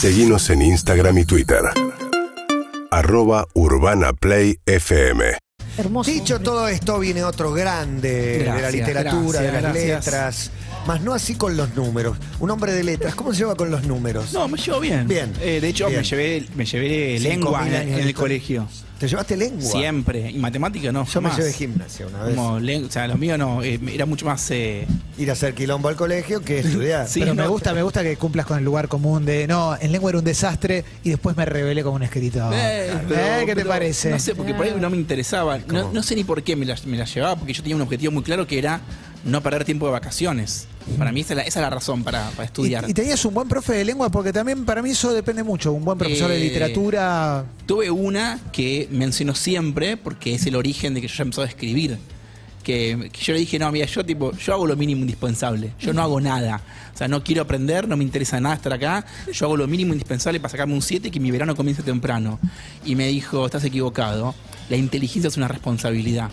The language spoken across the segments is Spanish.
Seguimos en Instagram y Twitter. Arroba Urbana Play FM. Hermoso. Dicho todo esto, viene otro grande de la Gracias, literatura, de las gracias, letras. Más no así con los números. Un hombre de letras, ¿cómo se lleva con los números? No, me llevo bien. Bien. Eh, de hecho, Bien. me llevé, me llevé lengua en, en el colegio. ¿Te llevaste lengua? Siempre. Y matemática no, Yo me jamás. llevé gimnasia una vez. Como o sea, lo mío no, eh, era mucho más... eh, Ir a hacer quilombo al colegio que estudiar. Sí, Pero me gusta, me gusta que cumplas con el lugar común de no, en lengua era un desastre y después me revelé como un escritor. eh, Eh, pero- ¿Qué te parece? No sé, porque por ahí no me interesaba. No, no sé ni por qué me la, me la llevaba, porque yo tenía un objetivo muy claro que era no perder tiempo de vacaciones. Para mí esa es la, esa es la razón para, para estudiar. Y, y tenías un buen profe de lengua, porque también para mí eso depende mucho. Un buen profesor de Eh, literatura. Tuve una que menciono siempre porque es el origen de que yo ya empezó a escribir. Que, que yo le dije, no, mira, yo tipo, yo hago lo mínimo indispensable. Yo no hago nada. O sea, no quiero aprender, no me interesa nada estar acá. Yo hago lo mínimo indispensable para sacarme un 7 y que mi verano comience temprano. Y me dijo, estás equivocado. La inteligencia es una responsabilidad.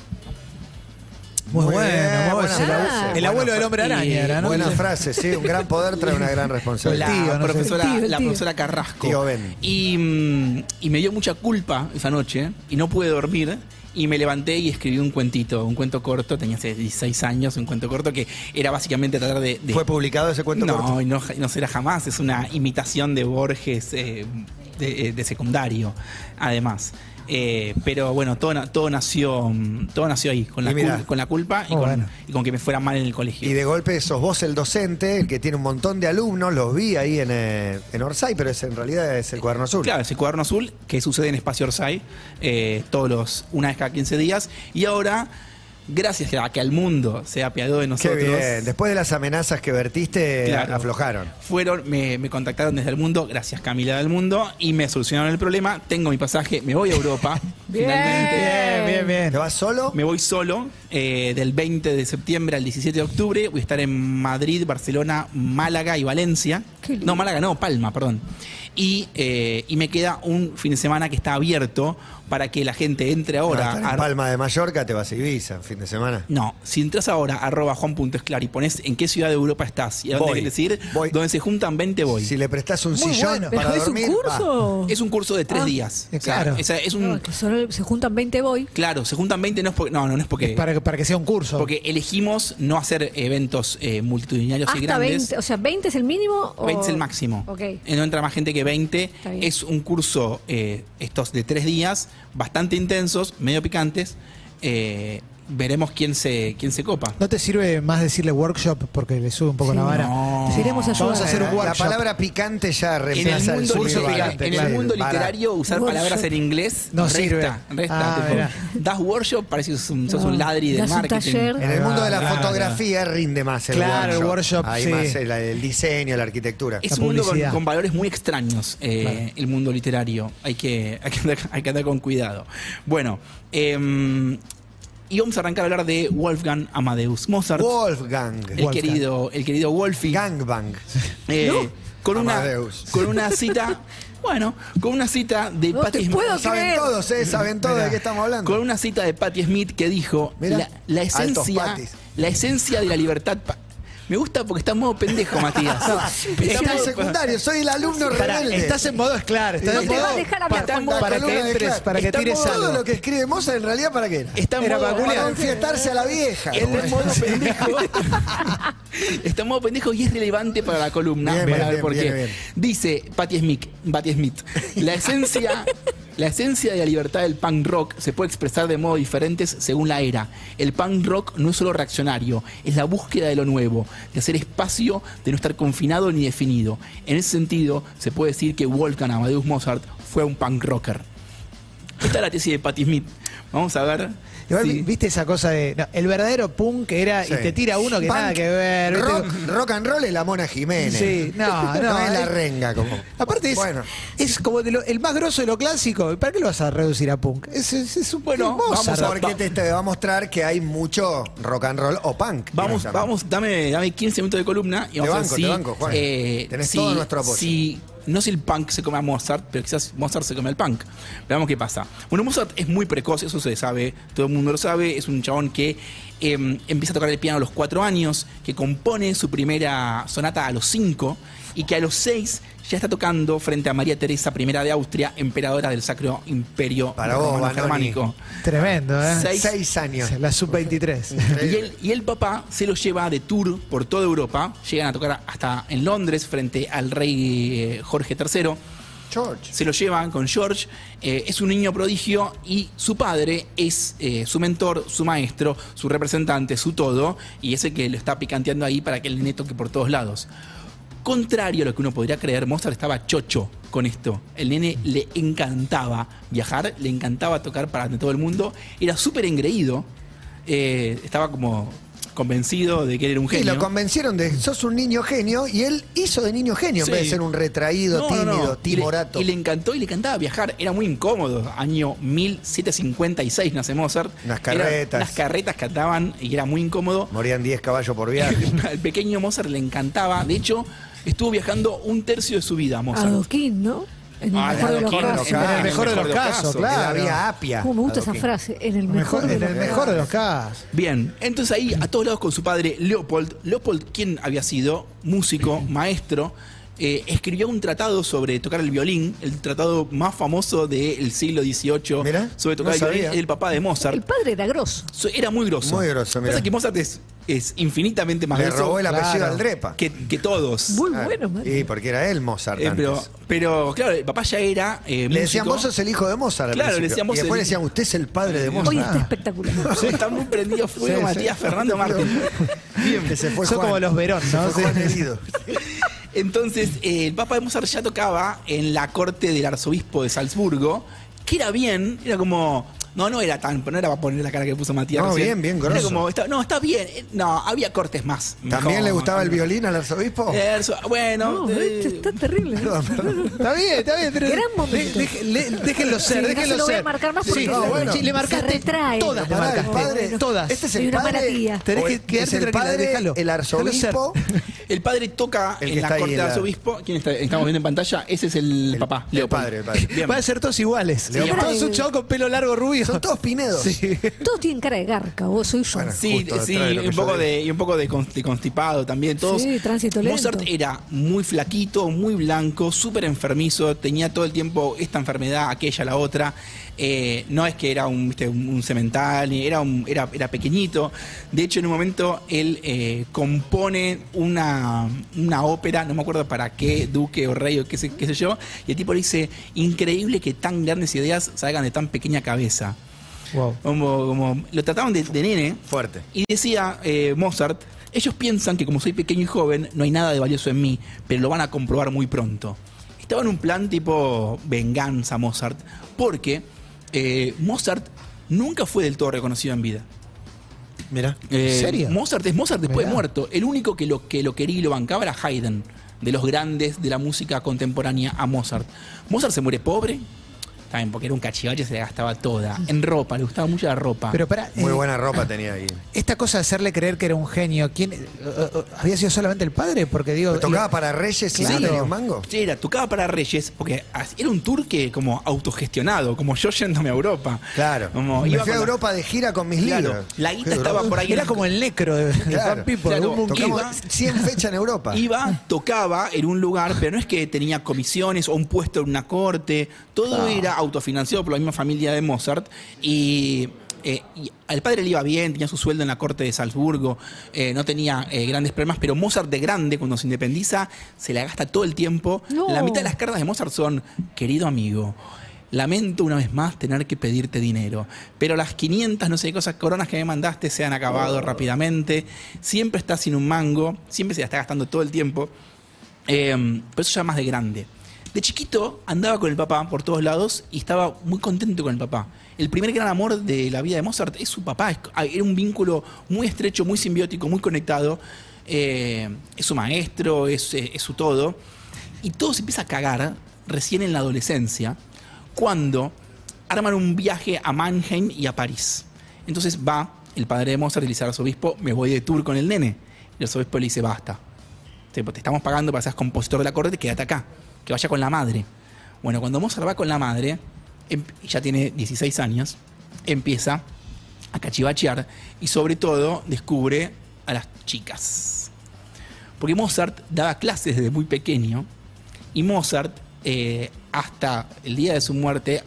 Muy, Muy bueno, bien, bueno. frase. El abuelo del hombre araña era, ¿no? Buena frase, sí. Un gran poder trae una gran responsabilidad. La tío, no profesora, El tío, el la profesora Carrasco. Tío Ben. Y, mm, y me dio mucha culpa esa noche y no pude dormir. Y me levanté y escribí un cuentito, un cuento corto, tenía hace 16 años, un cuento corto que era básicamente tratar de... de- ¿Fue publicado ese cuento no, corto? y no, no será jamás, es una imitación de Borges eh, de, de secundario, además. Eh, pero bueno, todo, na- todo nació todo nació ahí, con la, mirá. cul- con la culpa y, Oh, con, bueno. y con que me fuera mal en el colegio. Y de golpe sos vos el docente, el que tiene un montón de alumnos, los vi ahí en, eh, en Orsay, pero es, en realidad es el cuaderno azul. Claro, ese cuaderno azul que sucede en Espacio Orsay eh, todos los, una vez cada 15 días. Y ahora, gracias a que al mundo se apiadó de Qué nosotros. bien. Después de las amenazas que vertiste, Claro. aflojaron. Fueron, me, me contactaron desde el mundo, gracias Camila del Mundo, y me solucionaron el problema. Tengo mi pasaje, me voy a Europa. Bien. Finalmente. Bien, bien, bien. ¿Te vas solo? Me voy solo eh, del 20 de septiembre al 17 de octubre. Voy a estar en Madrid, Barcelona, Málaga y Valencia. No, Málaga no, Palma, perdón. Y, eh, y me queda un fin de semana que está abierto para que la gente entre ahora. estar en a- Palma de Mallorca, te vas a Ibiza, fin de semana. No, si entras ahora arroba juan.esclar y pones en qué ciudad de Europa estás y a dónde quieres ir, voy. donde se juntan 20 voy. Si le prestás un Muy sillón bueno. ¿Pero para es un curso? Es un curso de tres Ah. días. Eh, O sea, claro. es un, No, que solo se juntan 20 voy. claro, se juntan 20, no es porque. No, no, no es porque. Para, que- para que sea un curso. Porque elegimos no hacer eventos eh, multitudinarios y Hasta grandes. 20. O sea, 20 es el mínimo. o- 20 es el máximo. Ok. Eh, No entra más gente que 20. Está bien. Es un curso, eh, estos de tres días, bastante intensos, medio picantes. Eh, veremos quién se, quién se copa. ¿No te sirve más decirle workshop porque le sube un poco Sí. la vara? No. Iremos a ayudar. Vamos a hacer un La workshop. palabra picante ya En el reemplaza el, mundo, curso picante, en claro. el mundo literario, usar Workshop. palabras en inglés No resta, sirve. resta. Ah, tipo, das workshop, parece que sos un, sos No, un ladri das un marketing. taller. En el mundo de la Claro. fotografía rinde más el Claro, el workshop. workshop, Hay sí. más el, el diseño, la arquitectura. Es La un mundo con, valores muy extraños, eh, Claro. el mundo literario. Hay que, hay, que andar, hay que andar con cuidado. Bueno, eh, y vamos a arrancar a hablar de Wolfgang Amadeus Mozart, Wolfgang. el Wolfgang. querido, el querido Wolfie. Gangbang. eh, con, una, Amadeus. con una cita, bueno, con una cita de No Patti Smith. puedo Saben creer. todos, ¿eh? Saben todos de qué estamos hablando. Con una cita de Patti Smith que dijo Mirá, la, la esencia, la esencia de la libertad. Me gusta porque está en modo pendejo, Matías. Está en modo- secundario, soy el alumno Pará, rebelde. estás en modo esclar. Estás No en te va a modo dejar hablar, para, para columna que entres, para que tires modo- Todo algo. lo que escribe Mozart en realidad para qué era? Está en Era modo- vaculear. Para enfiestarse a la vieja. Está en modo pendejo. Está en modo pendejo y es relevante para la columna. Bien, para bien, ver bien, por qué. Dice Patti Smith, Patti Smith, la esencia, la esencia de la libertad del punk rock se puede expresar de modos diferentes según la era. El punk rock no es solo reaccionario, es la búsqueda de lo nuevo, de hacer espacio, de no estar confinado ni definido. En ese sentido, se puede decir que Wolfgang Amadeus Mozart fue un punk rocker. Esta es la tesis de Patti Smith. Vamos a ver. Igual, ¿viste esa cosa de. no, el verdadero punk que era Sí. y te tira uno que Punk, nada que ver. ¿viste? Rock, rock and roll es la Mona Jiménez. Sí, no, no, es la es- renga como. Aparte es, Bueno. es como de lo- el más grosso de lo clásico. ¿Para qué lo vas a reducir a punk? Es, es, es un Bueno, es Mozart. vamos Porque te, te va a mostrar que hay mucho rock and roll o punk. Vamos, directamente. vamos, dame, dame 15 minutos de columna y Te vamos a banco, ver si, te banco, Juan. eh, Tenés si- todo nuestro apoyo. si- no si el punk se come a Mozart, pero quizás Mozart se come al punk. Veamos qué pasa. Bueno, Mozart es muy precoz, eso se sabe, todo el mundo lo sabe, es un chabón que eh, empieza a tocar el piano a los cuatro años, que compone su primera sonata a los cinco y que a los seis ya está tocando frente a María Teresa I de Austria, emperadora del Sacro Imperio Para vos, Romano. Germánico. Tremendo, ¿eh? Seis- Seis años. La sub-23. Y el, y el papá se lo lleva de tour por toda Europa. Llegan a tocar hasta en Londres frente al rey eh, Jorge III. George. Se lo llevan con George. eh, es un niño prodigio y su padre es eh, su mentor, su maestro, su representante, su todo. Y ese que lo está picanteando ahí para que el nene toque por todos lados. Contrario a lo que uno podría creer, Mozart estaba chocho con esto. El nene le encantaba viajar, le encantaba tocar para todo el mundo. Era súper engreído. eh, estaba como convencido de que él era un Y genio. lo convencieron de sos un niño genio y él hizo de niño genio Sí. en vez de ser un retraído, No, tímido, no. timorato. Y le, y le encantó y le encantaba viajar. Era muy incómodo. Año 1756 nace Mozart. Era- carretas. las carretas que andaban y era muy incómodo. Morían 10 caballos por viaje. Al pequeño Mozart le encantaba. De hecho, estuvo viajando un tercio de su vida, Mozart. Adoquín, ¿no? En el Ah, mejor de los Adoquín, casos. en el mejor de los casos, En claro. la vía Apia. ¿Cómo me gusta esa Adoquín. frase? En el mejor, Mejor, de en los el casos. mejor de los casos. Bien, entonces ahí a todos lados con su padre Leopold. Leopold, quien había sido músico, maestro, eh, escribió un tratado sobre tocar el violín, el tratado más famoso del siglo XVIII Mirá, sobre tocar no el violín. sabía. El papá de Mozart. El padre era grosso. So- Era muy grosso. Muy grosso, mirá. Pasa que Mozart es, es infinitamente más Le grosso robó el apellido claro. al Drepa. que, que todos. Muy Ah, bueno, man. Y porque era él Mozart Eh, pero, antes. pero, claro, el papá ya era. eh, Le decían, vos sos el hijo de Mozart. al Claro, le decían, vos Y después el- le decían, usted es el padre de Hoy Mozart. está espectacular. Sí, está muy prendido fuego, Sí, Matías sí. Fernando Martín. Bien, que se fue Son Juan. como los Verón, Se ¿no? fue Sí. Juan herido. Entonces, eh, el Papa de Mozart ya tocaba en la corte del arzobispo de Salzburgo, que era bien, era como. No, no era tan, no era para poner la cara que puso Matías. No, recién. bien, bien, Era grosso. como, está- no, está bien. eh, No, había cortes más. ¿También le gustaba el violín al arzobispo? Eh, bueno, No, eh, este está terrible. Perdón, perdón. Está bien, está bien, pero. Gran momento. de- déjenlo ser, Sí, no déjenlo se lo voy a ser. marcar más Sí, porque no, se- bueno. Sí, le se marcaste retrae. todas, le el marcaste. padre, todas. Este es el una padre. Tenés que es quedarte el padre, el arzobispo. El padre toca El que en la está ahí corte en del la- arzobispo. ¿Quién está? estamos viendo en pantalla? Ese es el, El- papá. el Leopold. padre, el padre. Bien. Van a ser todos iguales. Leopoldo. Todos un chavo con pelo largo rubio. Son todos pinedos. Sí. Todos tienen cara de garca, vos soy yo. Bueno. Sí, Justo sí, detrás de lo que un yo poco digo. de, y un poco de, con- de constipado también. Todos. Sí, tránsito lento. Mozart era muy flaquito, muy blanco, súper enfermizo, tenía todo el tiempo esta enfermedad, aquella, la otra. Eh, no es que era un, viste, un, un semental, ni era, un, era, era pequeñito. De hecho, en un momento él eh, compone una, una ópera, no me acuerdo para qué, duque o rey o qué sé, qué sé yo, y el tipo le dice, increíble que tan grandes ideas salgan de tan pequeña cabeza. Wow. Como, como lo trataban de, de nene. Fuerte. Y decía eh, Mozart, ellos piensan que como soy pequeño y joven, no hay nada de valioso en mí, pero lo van a comprobar muy pronto. Estaba en un plan tipo venganza Mozart, porque eh, Mozart nunca fue del todo reconocido en vida. Mira. Eh, ¿En serio? Mozart es Mozart después de muerto. El único que lo, que lo quería y lo bancaba era Haydn, de los grandes de la música contemporánea a Mozart. Mozart se muere pobre, también porque era un cachivache, se le gastaba toda. En ropa, le gustaba mucho la ropa. Pero para. Muy eh, buena ropa tenía ahí. Esta cosa de hacerle creer que era un genio, ¿quién eh, eh, había sido solamente el padre? Porque digo. ¿Tocaba para Reyes y no tenía un mango? Sí, era, tocaba para Reyes, porque era un tour que como autogestionado, como yo yéndome a Europa. Claro. Como Me iba fui a con la- Europa de gira con mis Claro, libros. la guita estaba por ahí. Era como el necro de, de Claro. Fan People, Claro, un Iba- 100 fechas en Europa. Iba, tocaba en un lugar, pero no es que tenía comisiones o un puesto en una corte, todo era autofinanciado por la misma familia de Mozart y, eh, y al padre le iba bien, tenía su sueldo en la corte de Salzburgo, eh, no tenía eh, grandes problemas, pero Mozart de grande, cuando se independiza, se la gasta todo el tiempo. No. La mitad de las cartas de Mozart son, querido amigo, Lamento una vez más tener que pedirte dinero, pero las 500, no sé qué cosas, coronas que me mandaste se han acabado rápidamente. Siempre estás sin un mango, siempre se la está gastando todo el tiempo. Eh, pero eso ya más de grande. De chiquito andaba con el papá por todos lados y estaba muy contento con el papá. El primer gran amor de la vida de Mozart es su papá. Es- Era un vínculo muy estrecho, muy simbiótico, muy conectado. Eh, es su maestro, es, eh, es su todo. Y todo se empieza a cagar recién en la adolescencia, cuando arman un viaje a Mannheim y a París. Entonces va el padre de Mozart y le dice al arzobispo, me voy de tour con el nene. Y el arzobispo le dice, basta. Te, te estamos pagando para seas compositor de la corte, quédate acá. Que vaya con la madre. Bueno, cuando Mozart va con la madre, em- ya tiene 16 años, empieza a cachivachear y sobre todo descubre a las chicas. Porque Mozart daba clases desde muy pequeño y Mozart, eh, hasta el día de su muerte,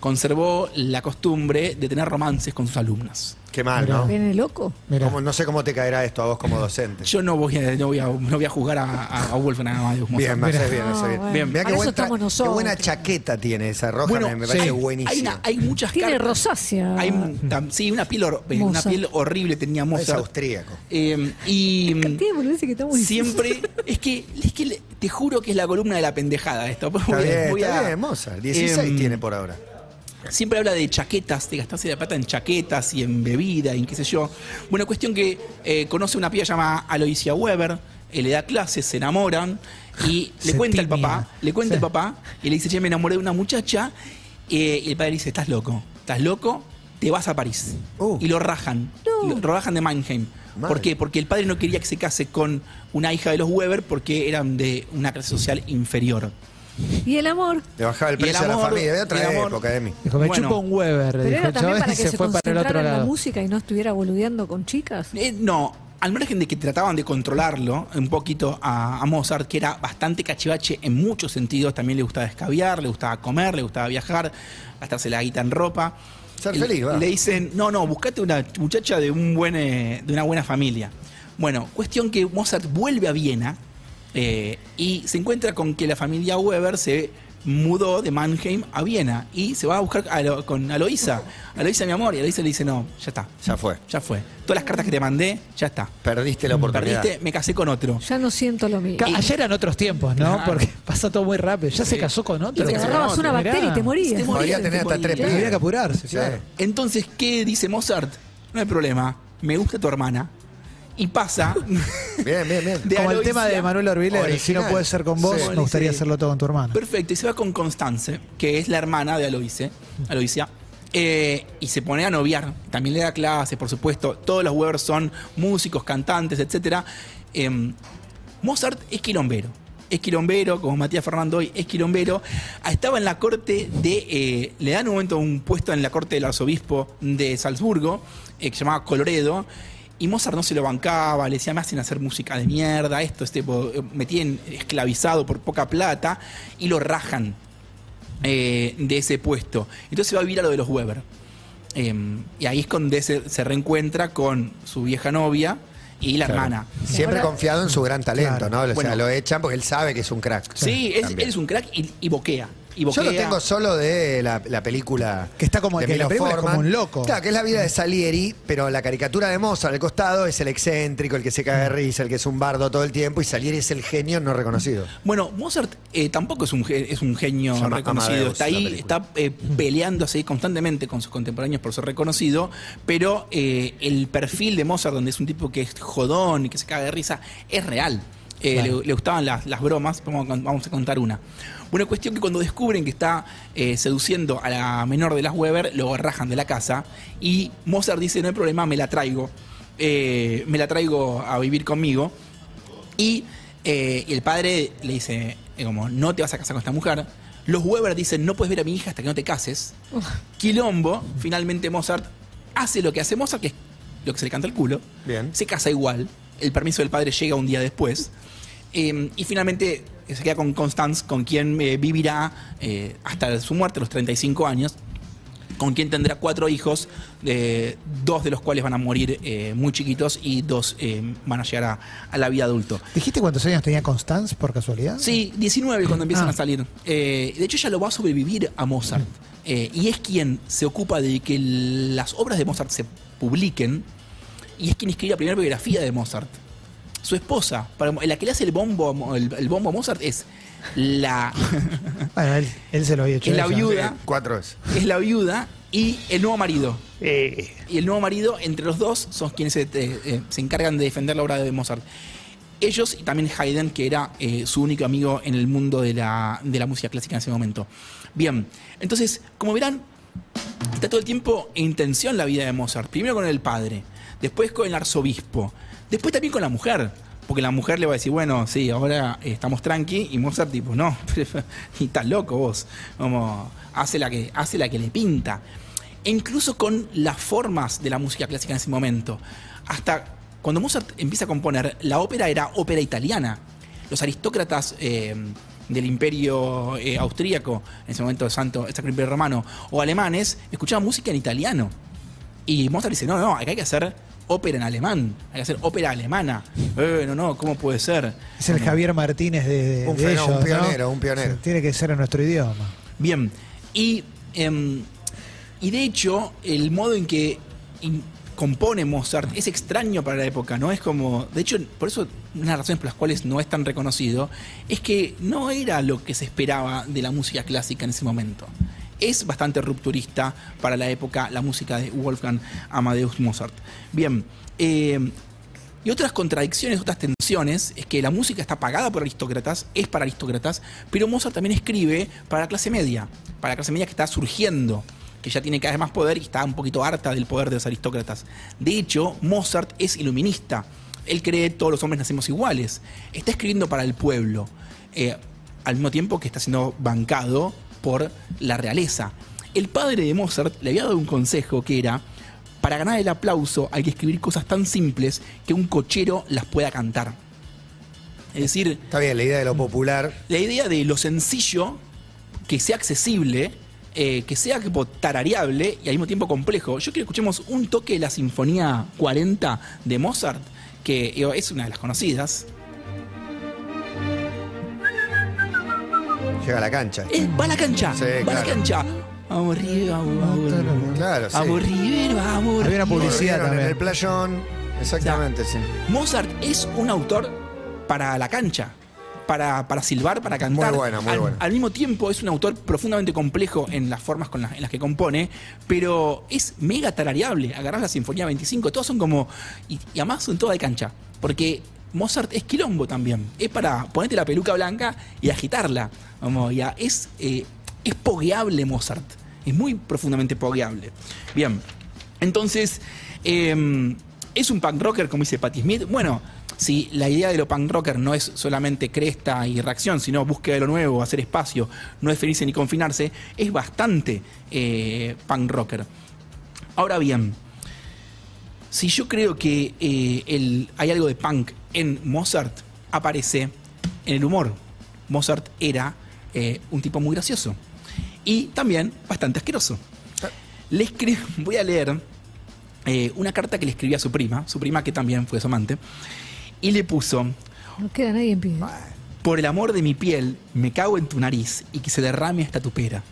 conservó la costumbre de tener romances con sus alumnas. Qué mal, ¿no? ¿Viene loco? Mira. Cómo- no sé cómo te caerá esto a vos como docente. Yo no voy a, no voy a, no voy a juzgar a, a, a Wolfgang Amadeus Mozart. Bien, me bien, me hace bien. No, bueno, Bien. Mirá para qué, eso buen tra- estamos qué nosotros. buena chaqueta tiene esa roja, Bueno, me, me sí. parece Hay, buenísima. una- hay muchas Tiene cartas. rosácea. Hay un- tam- sí, una piel, hor- eh, una Mozart. piel horrible tenía es Mozart. austríaco. Eh, y Tiene boludeces que estamos siempre es que es que le- te juro que es la columna de la pendejada esto. Está a- bien, voy está a- bien, Mozart. 16 Em, tiene por ahora. Siempre habla de chaquetas, de gastarse la plata en chaquetas y en bebida y en qué sé yo. Bueno, cuestión que eh, conoce una piba llamada Aloysia Weber, eh, le da clases, se enamoran y le Se cuenta al papá, le cuenta Sí. al papá y le dice, che, me enamoré de una muchacha eh, y el padre dice, estás loco, estás loco, te vas a París. Uh. Y lo rajan, No. lo rajan de Mannheim. Mal. ¿Por qué? Porque el padre no quería que se case con una hija de los Weber porque eran de una clase social inferior. Y el amor. Le bajaba el Y el precio a la familia. De otra época, Emi. Dijo, me Bueno. chupa un Weber. Pero dijo era también para y que se se, fue para el otro en la lado. música y no estuviera boludeando con chicas. Eh, no, al margen de que trataban de controlarlo un poquito a, a Mozart, que era bastante cachivache en muchos sentidos, también le gustaba escabiar, le gustaba comer, le gustaba viajar, gastarse la guita en ropa. Ser Le- feliz, va. Le dicen, no, no, buscate una muchacha de, un buen, eh, de una buena familia. Bueno, cuestión que Mozart vuelve a Viena eh, y se encuentra con que la familia Weber se mudó de Mannheim a Viena y se va a buscar a lo- con Aloisa. Aloisa, mi amor, y Aloisa le dice, no, ya está. Ya fue. Ya fue. Todas las cartas que te mandé, ya está. Perdiste la oportunidad. Perdiste, me casé con otro. Ya no siento lo mismo. Ca- Ayer eran otros tiempos, ¿no? Claro. Porque pasa todo muy rápido. Ya se casó con otro. Y te agarrabas una Mirá. bacteria y te morías. Te morías, tener te hasta tres. Había que apurarse, Sí. claro. Entonces, ¿qué dice Mozart? No hay problema. Me gusta tu hermana. Y pasa. Bien, bien, bien. de Como el tema de Manuel Orbiler, si no puede ser con vos, Sí. me gustaría hacerlo todo con tu hermano. Perfecto. Y se va con Constance, que es la hermana de Aloise, Aloisia. eh, y se pone a noviar. También le da clases, por supuesto. Todos los Weber son músicos, cantantes, etc. Mozart es quilombero. Es quilombero, como Matías Fernando hoy, es quilombero. Estaba en la corte de. eh, le dan un momento un puesto en la corte del arzobispo de Salzburgo, eh, que se llamaba Coloredo. Y Mozart no se lo bancaba, le decía, me hacen hacer música de mierda, esto, este, me tienen esclavizado por poca plata, y lo rajan eh, de ese puesto. Entonces va a vivir a lo de los Weber. Eh, y ahí es donde se, se reencuentra con su vieja novia y la hermana. Siempre Ahora- confiado en su gran talento, Claro. ¿no? O sea, Bueno. lo echan porque él sabe que es un crack. Sí, es, él es un crack y, y boquea. Y Yo lo tengo solo de la, la película. Que está como- de que la película es como un loco. Claro, que es la vida de Salieri, pero la caricatura de Mozart al costado es el excéntrico, el que se caga de risa, el que es un bardo todo el tiempo, y Salieri es el genio no reconocido. Bueno, Mozart eh, tampoco es un, es un genio llama reconocido. Amadeus, está ahí, está eh, peleándose constantemente con sus contemporáneos por ser reconocido, pero eh, el perfil de Mozart, donde es un tipo que es jodón y que se caga de risa, es real. Eh, le, le gustaban las, las bromas, vamos a, con- vamos a contar una. Una cuestión que cuando descubren que está eh, seduciendo a la menor de las Weber, lo rajan de la casa y Mozart dice, no hay problema, me la traigo, eh, me la traigo a vivir conmigo. Y, y el padre le dice, como, no te vas a casar con esta mujer. Los Weber dicen, no puedes ver a mi hija hasta que no te cases. Quilombo, finalmente Mozart hace lo que hace Mozart, que es lo que se le canta el culo. Bien. Se casa igual. El permiso del padre llega un día después. Eh, y finalmente se queda con Constance, con quien eh, vivirá eh, hasta su muerte, los 35 años con quien tendrá cuatro hijos, eh, dos de los cuales van a morir eh, muy chiquitos y dos eh, van a llegar a, a la vida adulto. ¿Dijiste cuántos años tenía Constance por casualidad? Sí, 19 cuando empiezan Ah. a salir. Eh, de hecho, ella lo va a sobrevivir a Mozart. Eh, y es quien se ocupa de que las obras de Mozart se publiquen y es quien escribe la primera biografía de Mozart. Su esposa, para- la que le hace el bombo, el, el bombo a Mozart es la, Bueno, él, él se lo había hecho. Es la ella. viuda. Cuatro veces. es la viuda y el nuevo marido. Eh, y el nuevo marido, entre los dos, son quienes se, eh, eh, se encargan de defender la obra de Mozart. Ellos y también Haydn, que era eh, su único amigo en el mundo de la, de la música clásica en ese momento. Bien, entonces, como verán, está todo el tiempo en tensión la vida de Mozart. Primero con el padre, después con el arzobispo, después también con la mujer. Porque la mujer le va a decir, bueno, sí, ahora estamos tranqui, y Mozart tipo, no, ni estás loco vos, como, hace la que, hace que le pinta. e incluso con las formas de la música clásica en ese momento. Hasta cuando Mozart empieza a componer, la ópera era ópera italiana. Los aristócratas eh, del imperio eh, austríaco, en ese momento el Santo, el Sacro Imperio Romano, o alemanes, escuchaban música en italiano. Y Mozart dice, no, no, acá hay que hacer ópera en alemán, hay que hacer ópera alemana. Eh, no, no, ¿cómo puede ser? Es el Javier Martínez de, de- Un de ellos, un ¿no? pionero, un pionero. Tiene que ser en nuestro idioma. Bien, y, em, y de hecho, el modo en que in- compone Mozart es extraño para la época, ¿no? Es como, de hecho, por eso una de las razones por las cuales no es tan reconocido es que no era lo que se esperaba de la música clásica en ese momento. Es bastante rupturista para la época la música de Wolfgang Amadeus Mozart. Bien, em, y otras contradicciones, otras tensiones, es que la música está pagada por aristócratas, es para aristócratas, pero Mozart también escribe para la clase media, para la clase media que está surgiendo, que ya tiene cada vez más poder y está un poquito harta del poder de los aristócratas. De hecho, Mozart es iluminista. Él cree que todos los hombres nacemos iguales. Está escribiendo para el pueblo, eh, al mismo tiempo que está siendo bancado por la realeza. El padre de Mozart le había dado un consejo que era, para ganar el aplauso hay que escribir cosas tan simples que un cochero las pueda cantar. Es decir, Está bien, la idea de lo popular. la idea de lo sencillo, que sea accesible, eh, que sea tarareable y al mismo tiempo complejo. Yo quiero que escuchemos un toque de la Sinfonía 40 de Mozart, que es una de las conocidas. Llega a la cancha. Eh, va a la cancha, Sí, va a la cancha. Vamos arriba, vamos arriba. Claro, sí. Vamos River, vamos Había una River. publicidad Corrieron en también. el playón. Exactamente, sí. Mozart es un autor para la cancha, para, para silbar, para cantar. Muy bueno, muy al, bueno. al mismo tiempo es un autor profundamente complejo en las formas con las, en las que compone, pero es mega tarareable. Agarrás la Sinfonía 25, todos son como... Y, y además son todas de cancha, porque Mozart es quilombo también. Es para ponerte la peluca blanca y agitarla. Vamos, ya es, eh, es pogueable Mozart. Es muy profundamente pogueable. Bien, entonces... em, ¿Es un punk rocker, como dice Patti Smith? Bueno, si la idea de lo punk rocker no es solamente cresta y reacción, sino búsqueda de lo nuevo, hacer espacio, no definirse ni confinarse, es bastante eh, punk rocker. Ahora bien, si yo creo que eh, el- hay algo de punk en Mozart, aparece en el humor. Mozart era eh, un tipo muy gracioso y también bastante asqueroso. Le voy a leer eh, una carta que le escribía a su prima, su prima que también fue su amante, y le puso, No queda nadie en pie. por el amor de mi piel, me cago en tu nariz y que se derrame esta tu pera.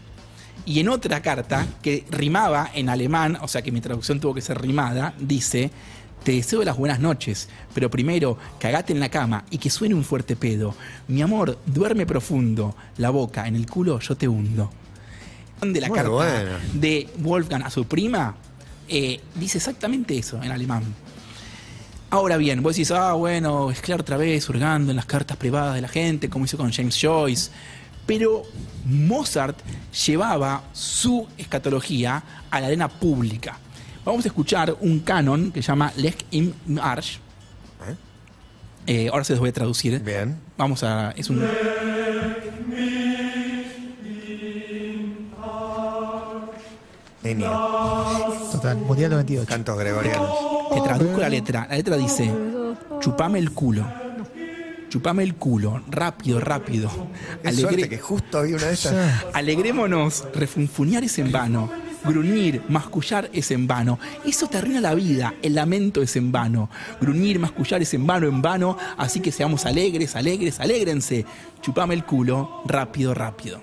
Y en otra carta, que rimaba en alemán, o sea que mi traducción tuvo que ser rimada, dice, te deseo las buenas noches, pero primero cagate en la cama y que suene un fuerte pedo. Mi amor, duerme profundo, la boca en el culo yo te hundo. De la Muy carta de Wolfgang a su prima, eh, dice exactamente eso en alemán. Ahora bien, vos decís, ah, bueno, es claro otra vez hurgando en las cartas privadas de la gente, como hizo con James Joyce. Pero Mozart llevaba su escatología a la arena pública. Vamos a escuchar un canon que se llama Lech im Arsch. Eh, ahora se los voy a traducir. Bien. Vamos a. Es un. Total, Mundial 98. Cantos gregorianos. Te traduzco la letra. La letra dice: Chupame el culo. Chupame el culo. Rápido, rápido. Qué Alegre- suerte que justo había una de estas. Alegrémonos, refunfuñar es en vano, gruñir, mascullar es en vano. Eso te arruina la vida, el lamento es en vano. Gruñir, mascullar es en vano, en vano, así que seamos alegres, alegres, alégrense. Chupame el culo, rápido, rápido.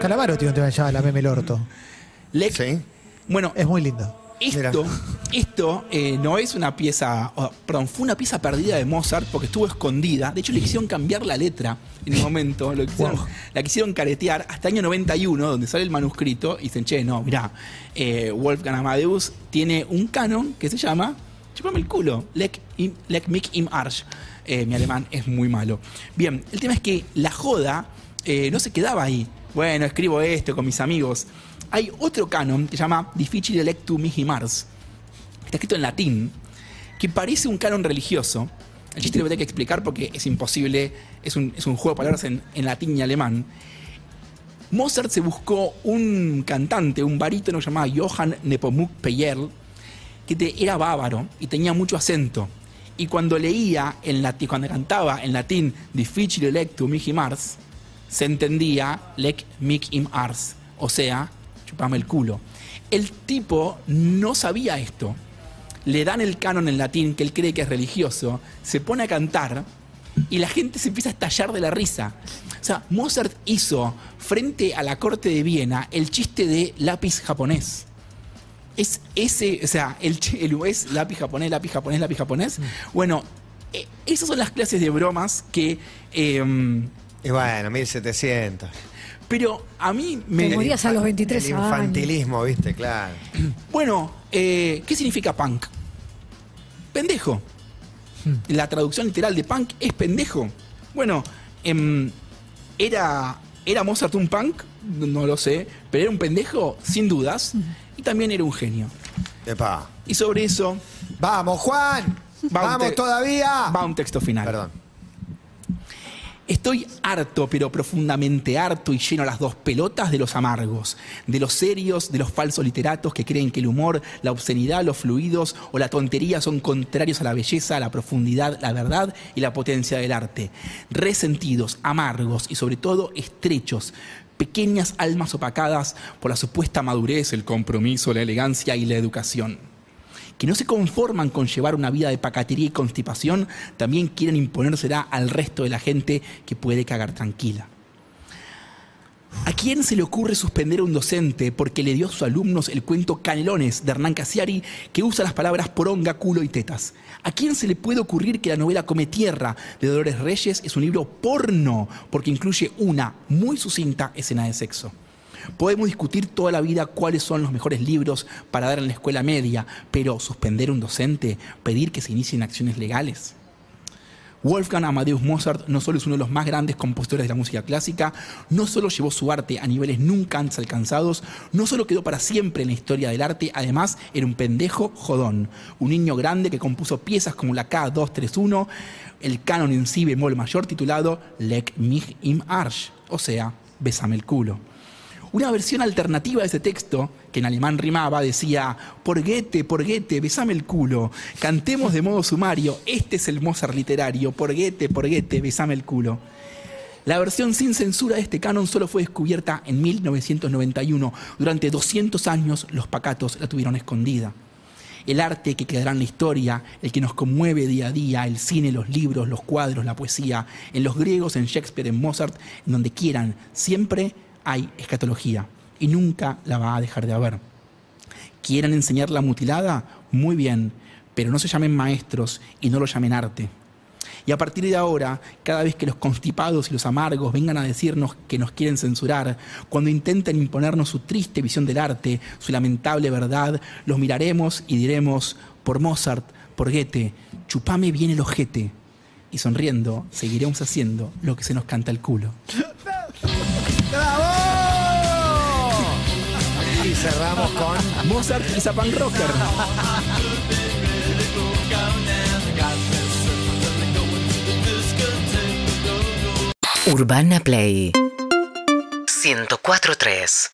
Calamaro tiene un tema que se llama La Meme el Orto. Lex- Sí. Bueno, Es muy lindo. Esto, esto eh, no es una pieza, oh, perdón, fue una pieza perdida de Mozart porque estuvo escondida. De hecho, le quisieron cambiar la letra en un momento, lo quisieron- Wow. la quisieron caretear hasta el año 91, donde sale el manuscrito, y dicen, che, no, mirá, eh, Wolfgang Amadeus tiene un canon que se llama Chupame el culo, Leck, im, Leck mich im Arsch. Eh, mi alemán es muy malo. Bien, el tema es que la joda no se quedaba ahí. Bueno, escribo esto con mis amigos. Hay otro canon que se llama Difficile lectu mihi Mars. Está escrito en latín, que parece un canon religioso. El chiste lo voy a tener que explicar porque es imposible, es un, es un juego de palabras en, en latín y alemán. Mozart se buscó un cantante, un barítono llamado Johann Nepomuk Peyerl, que te- era bávaro y tenía mucho acento. Y cuando leía en latín, cuando cantaba en latín Difficile lectum mihi Mars, se entendía lec mic im ars, o sea, chupame el culo. El tipo no sabía esto. Le dan el canon en latín que él cree que es religioso, se pone a cantar y la gente se empieza a estallar de la risa. O sea, Mozart hizo frente a la corte de Viena el chiste de lápiz japonés. Es ese, o sea, el, el es lápiz japonés, lápiz japonés, lápiz japonés. Bueno, eh, esas son las clases de bromas que... eh, Y bueno, 1700. Pero a mí Te me... morías a los 23 El años. infantilismo, ¿viste? Claro. Bueno, eh, ¿qué significa punk? Pendejo. La traducción literal de punk es pendejo. Bueno, em, ¿era, ¿era Mozart un punk? No lo sé. Pero era un pendejo, sin dudas. Y también era un genio. Epa. Y sobre eso ¡Vamos, Juan! Va ¡Vamos te- todavía! va un texto final. Perdón. Estoy harto, pero profundamente harto y lleno las dos pelotas de los amargos, de los serios, de los falsos literatos que creen que el humor, la obscenidad, los fluidos o la tontería son contrarios a la belleza, a la profundidad, la verdad y la potencia del arte. Resentidos, amargos y sobre todo estrechos, pequeñas almas opacadas por la supuesta madurez, el compromiso, la elegancia y la educación que no se conforman con llevar una vida de pacatería y constipación, también quieren imponérsela al resto de la gente que puede cagar tranquila. ¿A quién se le ocurre suspender a un docente porque le dio a sus alumnos el cuento Canelones de Hernán Casiari que usa las palabras poronga, culo y tetas? ¿A quién se le puede ocurrir que la novela Come Tierra de Dolores Reyes es un libro porno porque incluye una muy sucinta escena de sexo? Podemos discutir toda la vida cuáles son los mejores libros para dar en la escuela media, pero suspender a un docente, pedir que se inicien acciones legales. Wolfgang Amadeus Mozart no solo es uno de los más grandes compositores de la música clásica, no solo llevó su arte a niveles nunca antes alcanzados, no solo quedó para siempre en la historia del arte, además era un pendejo jodón, un niño grande que compuso piezas como la K231, el canon en si bemol mayor titulado Leck mich im Arsch, o sea, Bésame el culo. Una versión alternativa de ese texto, que en alemán rimaba, decía, por Goethe, por Goethe, besame el culo, cantemos de modo sumario, este es el Mozart literario, por Goethe, por Goethe, besame el culo. La versión sin censura de este canon solo fue descubierta en 1991. Durante 200 años los pacatos la tuvieron escondida. El arte que quedará en la historia, el que nos conmueve día a día, el cine, los libros, los cuadros, la poesía, en los griegos, en Shakespeare, en Mozart, en donde quieran, siempre hay escatología y nunca la va a dejar de haber. ¿Quieran enseñar la mutilada? Muy bien, pero no se llamen maestros y no lo llamen arte. Y a partir de ahora, cada vez que los constipados y los amargos vengan a decirnos que nos quieren censurar, cuando intenten imponernos su triste visión del arte, su lamentable verdad, los miraremos y diremos, por Mozart, por Goethe, chupame bien el ojete. Y sonriendo, seguiremos haciendo lo que se nos canta el culo. Cerramos con. Mozart a punk rocker. Urbana Play 104.3